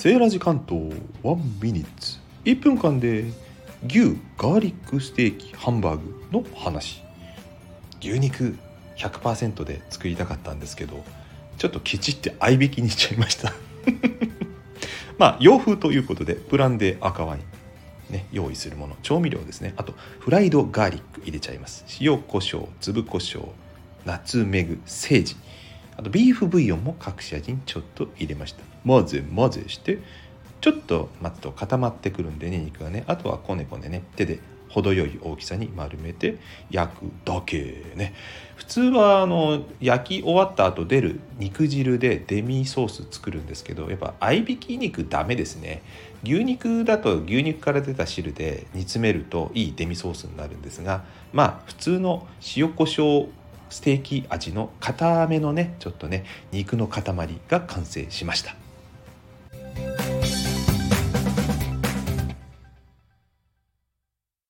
セーラジ関東1ミニッツ。1分間で牛ガーリックステーキハンバーグの話。牛肉100%で作りたかったんですけどちょっとケチって合いびきにしちゃいました。まあ洋風ということでブランデー赤ワイン。ね用意するもの。調味料ですね。あとフライドガーリック入れちゃいます。塩コショウ粒コショウナツメグセージ。あとビーフブイヨンも隠し味にちょっと入れました。混ぜ混ぜしてちょっと待つと固まってくるんでね肉がね。あとはこねこねね。手で程よい大きさに丸めて焼くだけね。普通はあの焼き終わった後出る肉汁でデミソース作るんですけどやっぱ合いびき肉ダメですね。牛肉だと牛肉から出た汁で煮詰めるといいデミソースになるんですがまあ普通の塩コショウステーキ味の固めのねちょっとね肉の塊が完成しました。